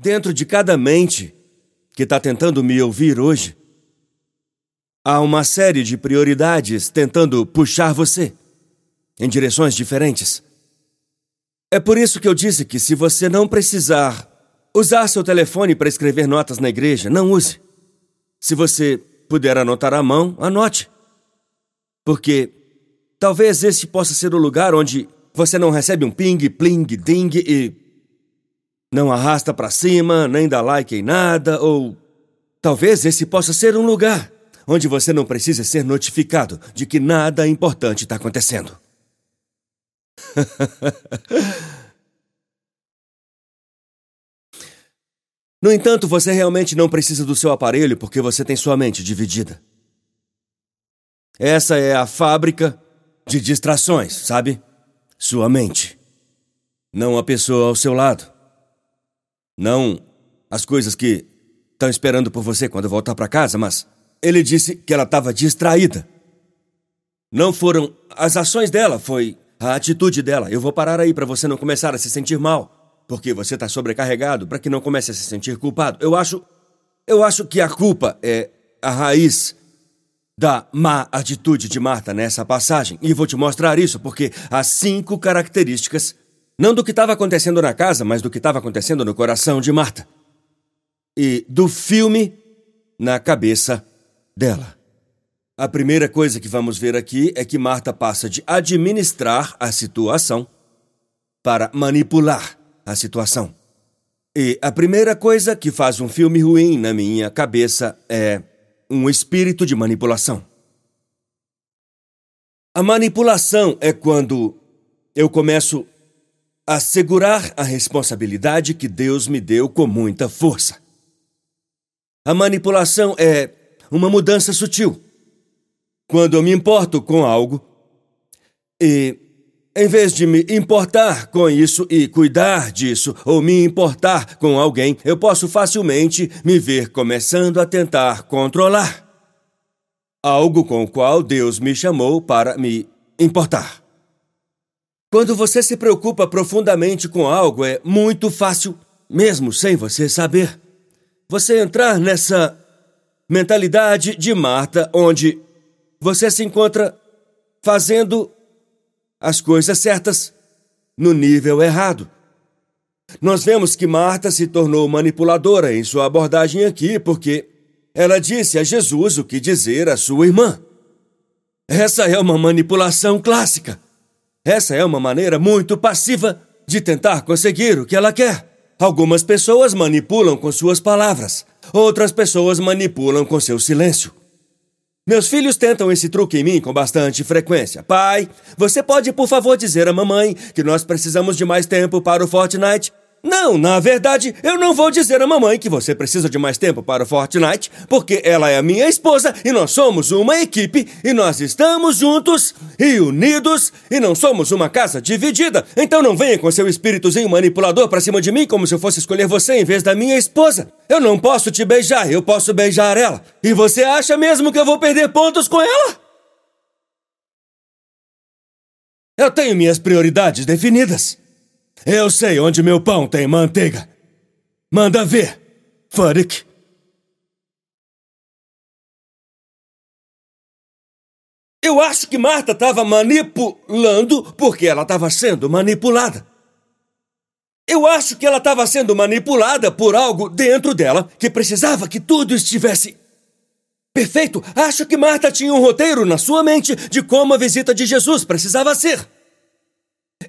Dentro de cada mente que está tentando me ouvir hoje, há uma série de prioridades tentando puxar você em direções diferentes. É por isso que eu disse que se você não precisar usar seu telefone para escrever notas na igreja, não use. Se você puder anotar à mão, anote. Porque talvez esse possa ser o lugar onde você não recebe um ping, pling, ding e não arrasta para cima, nem dá like em nada, ou talvez esse possa ser um lugar onde você não precisa ser notificado de que nada importante está acontecendo. no entanto, você realmente não precisa do seu aparelho porque você tem sua mente dividida. Essa é a fábrica de distrações, sabe? Sua mente. Não a pessoa ao seu lado. Não as coisas que estão esperando por você quando voltar para casa, mas ele disse que ela estava distraída. Não foram as ações dela, foi a atitude dela. Eu vou parar aí para você não começar a se sentir mal, porque você está sobrecarregado, para que não comece a se sentir culpado. Eu acho, eu acho que a culpa é a raiz da má atitude de Marta nessa passagem. E vou te mostrar isso porque há cinco características não do que estava acontecendo na casa, mas do que estava acontecendo no coração de Marta. E do filme na cabeça dela. A primeira coisa que vamos ver aqui é que Marta passa de administrar a situação para manipular a situação. E a primeira coisa que faz um filme ruim na minha cabeça é um espírito de manipulação. A manipulação é quando eu começo assegurar a responsabilidade que Deus me deu com muita força. A manipulação é uma mudança sutil. Quando eu me importo com algo e, em vez de me importar com isso e cuidar disso, ou me importar com alguém, eu posso facilmente me ver começando a tentar controlar algo com o qual Deus me chamou para me importar. Quando você se preocupa profundamente com algo, é muito fácil, mesmo sem você saber, você entrar nessa mentalidade de Marta, onde você se encontra fazendo as coisas certas no nível errado. Nós vemos que Marta se tornou manipuladora em sua abordagem aqui porque ela disse a Jesus o que dizer à sua irmã. Essa é uma manipulação clássica. Essa é uma maneira muito passiva de tentar conseguir o que ela quer. Algumas pessoas manipulam com suas palavras, outras pessoas manipulam com seu silêncio. Meus filhos tentam esse truque em mim com bastante frequência. Pai, você pode por favor dizer à mamãe que nós precisamos de mais tempo para o Fortnite? Não, na verdade, eu não vou dizer à mamãe que você precisa de mais tempo para o Fortnite, porque ela é a minha esposa e nós somos uma equipe e nós estamos juntos e unidos e não somos uma casa dividida. Então não venha com seu espíritozinho manipulador para cima de mim como se eu fosse escolher você em vez da minha esposa. Eu não posso te beijar, eu posso beijar ela. E você acha mesmo que eu vou perder pontos com ela? Eu tenho minhas prioridades definidas. Eu sei onde meu pão tem manteiga. Manda ver, Furik. Eu acho que Marta estava manipulando porque ela estava sendo manipulada. Eu acho que ela estava sendo manipulada por algo dentro dela que precisava que tudo estivesse perfeito. Acho que Marta tinha um roteiro na sua mente de como a visita de Jesus precisava ser.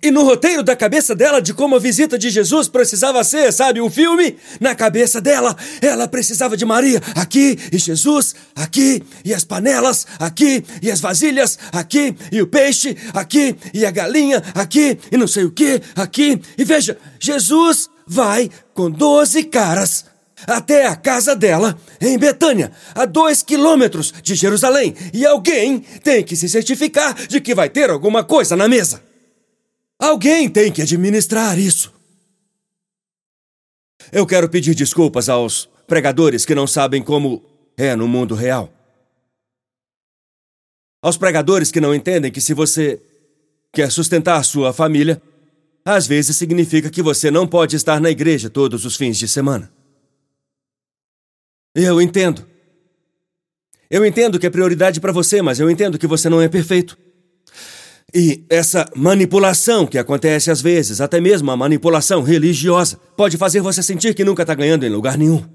E no roteiro da cabeça dela de como a visita de Jesus precisava ser, sabe, o filme? Na cabeça dela, ela precisava de Maria aqui e Jesus aqui e as panelas aqui e as vasilhas aqui e o peixe aqui e a galinha aqui e não sei o que aqui. E veja, Jesus vai com doze caras até a casa dela, em Betânia, a dois quilômetros de Jerusalém, e alguém tem que se certificar de que vai ter alguma coisa na mesa. Alguém tem que administrar isso. Eu quero pedir desculpas aos pregadores que não sabem como é no mundo real. Aos pregadores que não entendem que se você quer sustentar sua família, às vezes significa que você não pode estar na igreja todos os fins de semana. Eu entendo. Eu entendo que é prioridade para você, mas eu entendo que você não é perfeito. E essa manipulação que acontece às vezes, até mesmo a manipulação religiosa, pode fazer você sentir que nunca está ganhando em lugar nenhum.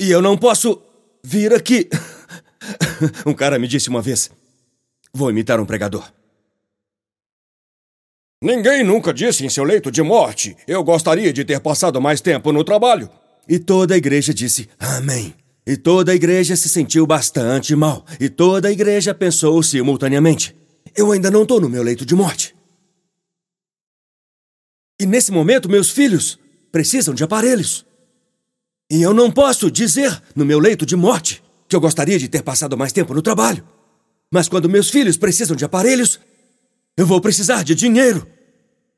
E eu não posso vir aqui. um cara me disse uma vez: Vou imitar um pregador. Ninguém nunca disse em seu leito de morte: Eu gostaria de ter passado mais tempo no trabalho. E toda a igreja disse: Amém. E toda a igreja se sentiu bastante mal. E toda a igreja pensou simultaneamente: Eu ainda não estou no meu leito de morte. E nesse momento, meus filhos precisam de aparelhos. E eu não posso dizer, no meu leito de morte, que eu gostaria de ter passado mais tempo no trabalho. Mas quando meus filhos precisam de aparelhos, eu vou precisar de dinheiro.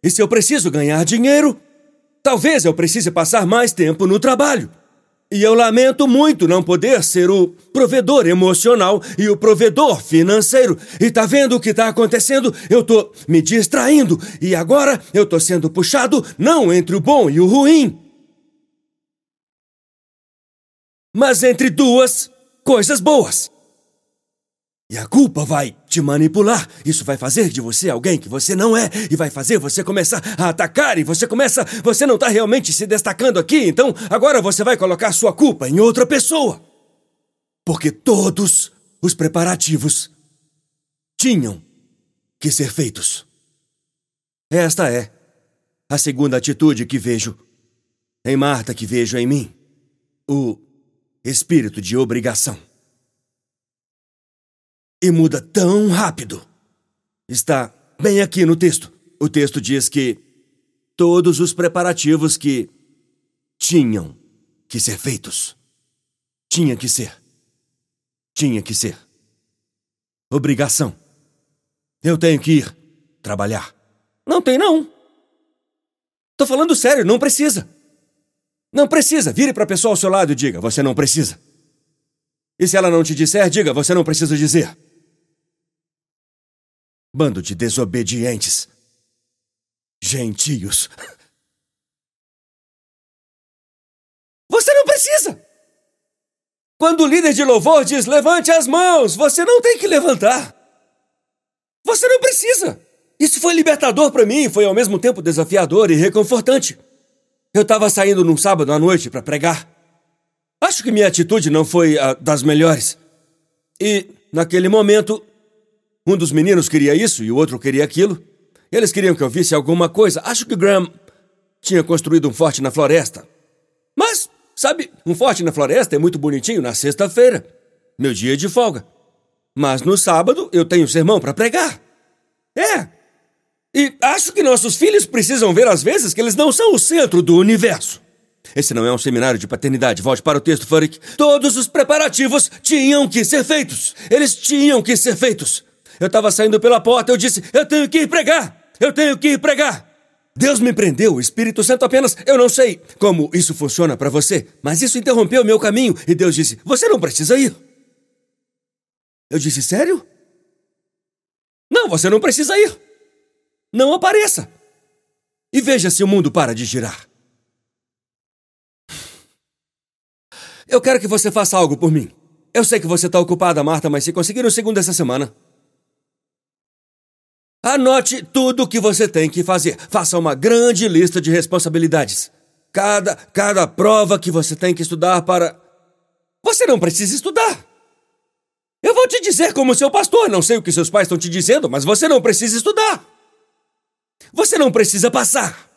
E se eu preciso ganhar dinheiro, talvez eu precise passar mais tempo no trabalho. E eu lamento muito não poder ser o provedor emocional e o provedor financeiro. E tá vendo o que tá acontecendo? Eu tô me distraindo e agora eu tô sendo puxado não entre o bom e o ruim, mas entre duas coisas boas. E a culpa vai te manipular. Isso vai fazer de você alguém que você não é e vai fazer você começar a atacar e você começa, você não está realmente se destacando aqui, então agora você vai colocar sua culpa em outra pessoa. Porque todos os preparativos tinham que ser feitos. Esta é a segunda atitude que vejo em Marta, que vejo em mim. O espírito de obrigação e muda tão rápido. Está bem aqui no texto. O texto diz que todos os preparativos que tinham que ser feitos. Tinha que ser. Tinha que ser. Obrigação. Eu tenho que ir trabalhar. Não tem, não. Tô falando sério, não precisa. Não precisa. Vire para a pessoa ao seu lado e diga: você não precisa. E se ela não te disser, diga: você não precisa dizer. Bando de desobedientes. Gentios. Você não precisa! Quando o líder de louvor diz levante as mãos, você não tem que levantar. Você não precisa. Isso foi libertador para mim, foi ao mesmo tempo desafiador e reconfortante. Eu estava saindo num sábado à noite para pregar. Acho que minha atitude não foi a das melhores. E, naquele momento, um dos meninos queria isso e o outro queria aquilo. Eles queriam que eu visse alguma coisa. Acho que Graham tinha construído um forte na floresta. Mas, sabe, um forte na floresta é muito bonitinho na sexta-feira, meu dia de folga. Mas no sábado eu tenho sermão para pregar. É. E acho que nossos filhos precisam ver às vezes que eles não são o centro do universo. Esse não é um seminário de paternidade. Volte para o texto, Furyk. Todos os preparativos tinham que ser feitos. Eles tinham que ser feitos. Eu estava saindo pela porta, eu disse: Eu tenho que ir pregar! Eu tenho que ir pregar! Deus me prendeu, o Espírito Santo apenas. Eu não sei como isso funciona para você, mas isso interrompeu meu caminho e Deus disse: Você não precisa ir. Eu disse: Sério? Não, você não precisa ir. Não apareça. E veja se o mundo para de girar. Eu quero que você faça algo por mim. Eu sei que você está ocupada, Marta, mas se conseguir um segundo essa semana, Anote tudo o que você tem que fazer. Faça uma grande lista de responsabilidades. Cada, cada prova que você tem que estudar para. Você não precisa estudar. Eu vou te dizer como seu pastor, não sei o que seus pais estão te dizendo, mas você não precisa estudar. Você não precisa passar.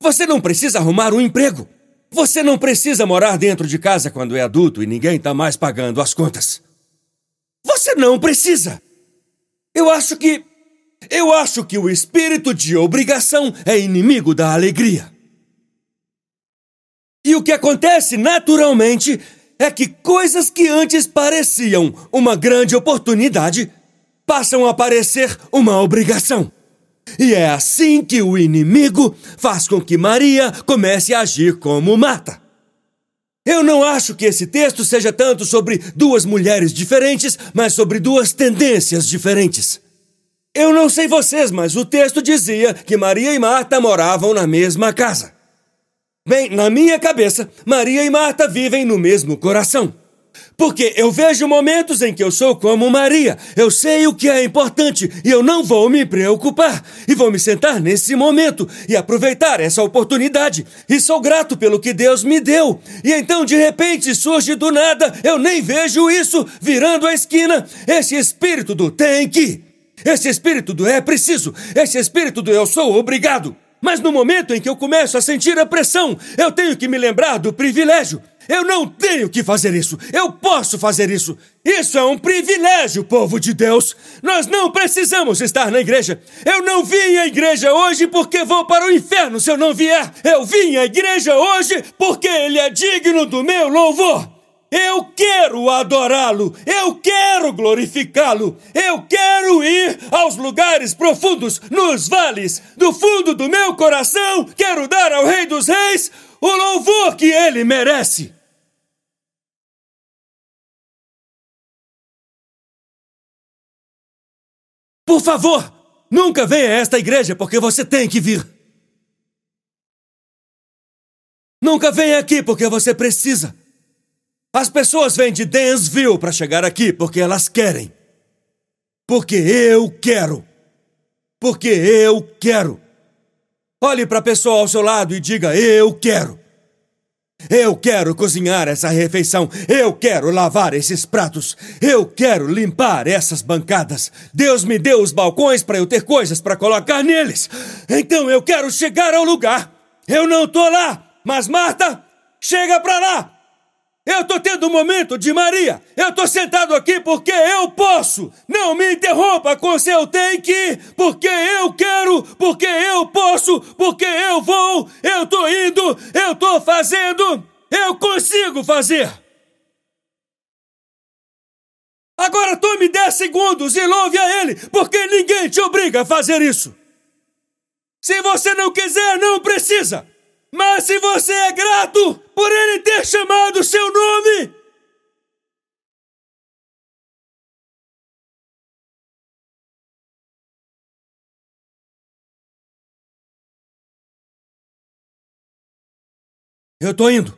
Você não precisa arrumar um emprego. Você não precisa morar dentro de casa quando é adulto e ninguém está mais pagando as contas. Você não precisa. Eu acho que eu acho que o espírito de obrigação é inimigo da alegria. E o que acontece naturalmente é que coisas que antes pareciam uma grande oportunidade passam a parecer uma obrigação. E é assim que o inimigo faz com que Maria comece a agir como mata. Eu não acho que esse texto seja tanto sobre duas mulheres diferentes, mas sobre duas tendências diferentes. Eu não sei vocês, mas o texto dizia que Maria e Marta moravam na mesma casa. Bem, na minha cabeça, Maria e Marta vivem no mesmo coração. Porque eu vejo momentos em que eu sou como Maria. Eu sei o que é importante e eu não vou me preocupar. E vou me sentar nesse momento e aproveitar essa oportunidade. E sou grato pelo que Deus me deu. E então, de repente, surge do nada, eu nem vejo isso, virando a esquina, esse espírito do tem que. Esse espírito do é preciso. Esse espírito do eu sou obrigado. Mas no momento em que eu começo a sentir a pressão, eu tenho que me lembrar do privilégio. Eu não tenho que fazer isso. Eu posso fazer isso. Isso é um privilégio, povo de Deus. Nós não precisamos estar na igreja. Eu não vim à igreja hoje porque vou para o inferno se eu não vier. Eu vim à igreja hoje porque ele é digno do meu louvor. Eu quero adorá-lo, eu quero glorificá-lo, eu quero ir aos lugares profundos, nos vales, do fundo do meu coração, quero dar ao Rei dos Reis o louvor que ele merece. Por favor, nunca venha a esta igreja porque você tem que vir. Nunca venha aqui porque você precisa. As pessoas vêm de Dansville para chegar aqui porque elas querem. Porque eu quero. Porque eu quero. Olhe para a pessoa ao seu lado e diga: Eu quero. Eu quero cozinhar essa refeição. Eu quero lavar esses pratos. Eu quero limpar essas bancadas. Deus me deu os balcões para eu ter coisas para colocar neles. Então eu quero chegar ao lugar. Eu não tô lá, mas Marta, chega para lá. Eu tô tendo um momento de Maria. Eu tô sentado aqui porque eu posso. Não me interrompa com seu tem que, porque eu quero, porque eu posso, porque eu vou, eu tô indo, eu tô fazendo, eu consigo fazer. Agora tome 10 segundos e louve a ele, porque ninguém te obriga a fazer isso. Se você não quiser, não precisa. Mas se você é grato por ele ter chamado seu nome, Eu tô indo.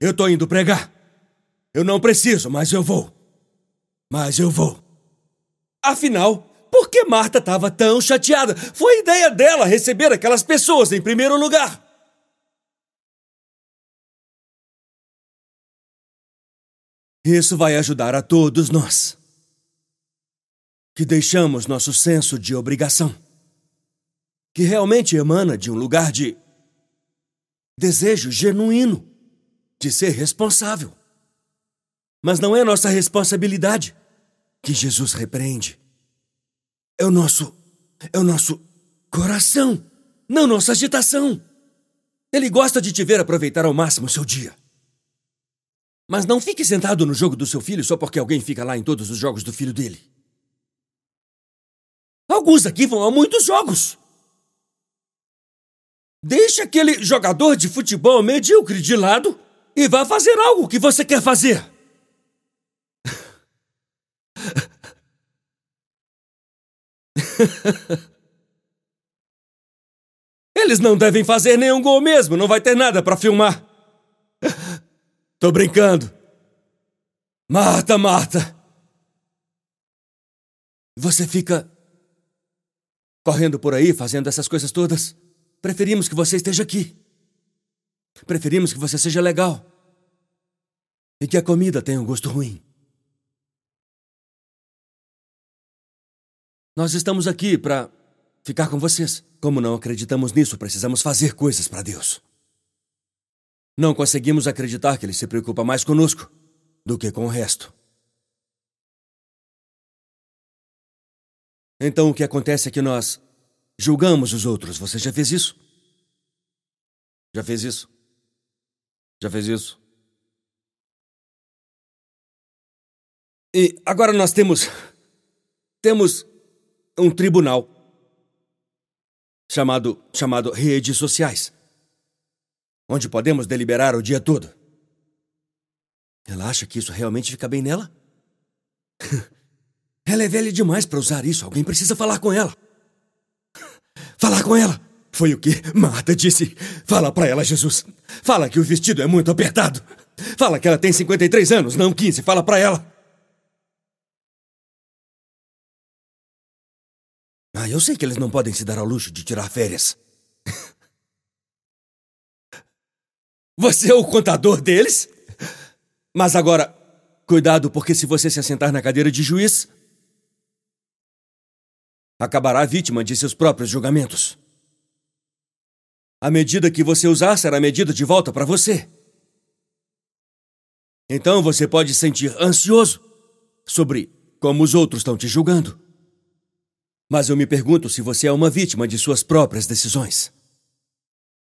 Eu tô indo pregar. Eu não preciso, mas eu vou. Mas eu vou. Afinal, por que Marta estava tão chateada? Foi ideia dela receber aquelas pessoas em primeiro lugar. Isso vai ajudar a todos nós que deixamos nosso senso de obrigação, que realmente emana de um lugar de desejo genuíno de ser responsável. Mas não é nossa responsabilidade que Jesus repreende. É o nosso é o nosso coração, não nossa agitação. Ele gosta de te ver aproveitar ao máximo o seu dia. Mas não fique sentado no jogo do seu filho só porque alguém fica lá em todos os jogos do filho dele. Alguns aqui vão a muitos jogos. Deixe aquele jogador de futebol medíocre de lado e vá fazer algo que você quer fazer. Eles não devem fazer nenhum gol mesmo, não vai ter nada para filmar. Tô brincando. Marta, Marta. Você fica correndo por aí fazendo essas coisas todas. Preferimos que você esteja aqui. Preferimos que você seja legal. E que a comida tenha um gosto ruim. Nós estamos aqui para ficar com vocês. Como não acreditamos nisso, precisamos fazer coisas para Deus. Não conseguimos acreditar que ele se preocupa mais conosco do que com o resto. Então o que acontece é que nós julgamos os outros. Você já fez isso? Já fez isso? Já fez isso? E agora nós temos. Temos um tribunal chamado, chamado redes sociais onde podemos deliberar o dia todo. Ela acha que isso realmente fica bem nela? Ela é velha demais para usar isso. Alguém precisa falar com ela. Falar com ela. Foi o que Marta disse. Fala para ela, Jesus. Fala que o vestido é muito apertado. Fala que ela tem 53 anos, não 15. Fala para ela. Ah, eu sei que eles não podem se dar ao luxo de tirar férias. Você é o contador deles? Mas agora, cuidado, porque se você se assentar na cadeira de juiz, acabará vítima de seus próprios julgamentos. A medida que você usar será medida de volta para você. Então você pode sentir ansioso sobre como os outros estão te julgando. Mas eu me pergunto se você é uma vítima de suas próprias decisões.